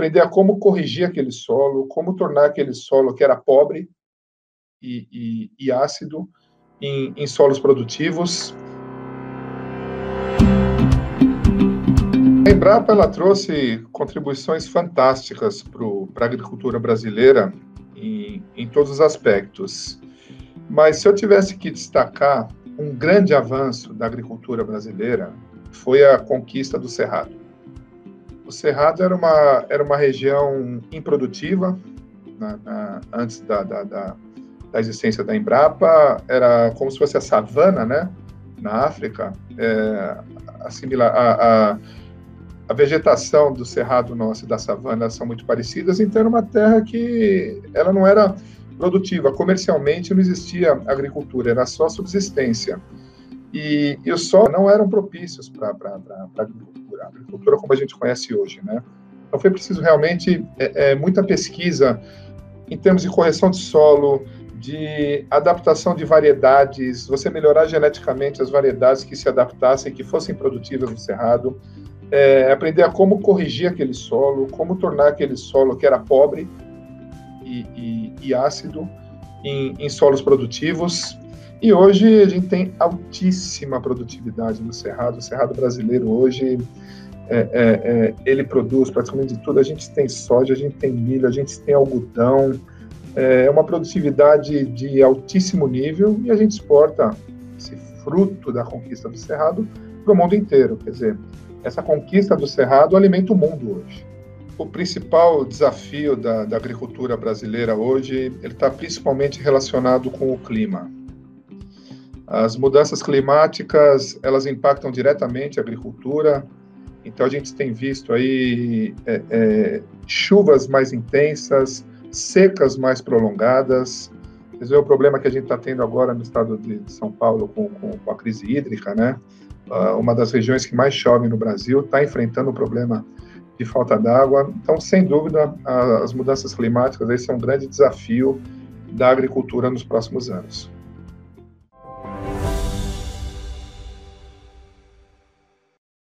aprender a como corrigir aquele solo, como tornar aquele solo que era pobre e, e, e ácido em, em solos produtivos. A Embrapa ela trouxe contribuições fantásticas para a agricultura brasileira em, em todos os aspectos. Mas se eu tivesse que destacar um grande avanço da agricultura brasileira, foi a conquista do Cerrado. O Cerrado era uma, era uma região improdutiva, na, na, antes da, da, da, da, existência da Embrapa, era como se fosse a savana, né, na África, é, assimilar, a, a, a, vegetação do Cerrado nosso e da savana são muito parecidas, então era uma terra que ela não era produtiva, comercialmente não existia agricultura, era só subsistência. E, e os solos não eram propícios para a agricultura, agricultura como a gente conhece hoje, né? Então foi preciso realmente é, é, muita pesquisa em termos de correção de solo, de adaptação de variedades, você melhorar geneticamente as variedades que se adaptassem, que fossem produtivas no cerrado, é, aprender a como corrigir aquele solo, como tornar aquele solo que era pobre e, e, e ácido em, em solos produtivos, e hoje a gente tem altíssima produtividade no Cerrado. O Cerrado brasileiro hoje, é, é, é, ele produz praticamente de tudo. A gente tem soja, a gente tem milho, a gente tem algodão. É uma produtividade de altíssimo nível e a gente exporta esse fruto da conquista do Cerrado para o mundo inteiro. Quer dizer, essa conquista do Cerrado alimenta o mundo hoje. O principal desafio da, da agricultura brasileira hoje, ele está principalmente relacionado com o clima as mudanças climáticas, elas impactam diretamente a agricultura, então a gente tem visto aí é, é, chuvas mais intensas, secas mais prolongadas. Vocês veem o problema que a gente está tendo agora no estado de São Paulo com, com, com a crise hídrica, né? Uh, uma das regiões que mais chove no Brasil está enfrentando o problema de falta d'água. Então, sem dúvida, a, as mudanças climáticas esse é um grande desafio da agricultura nos próximos anos.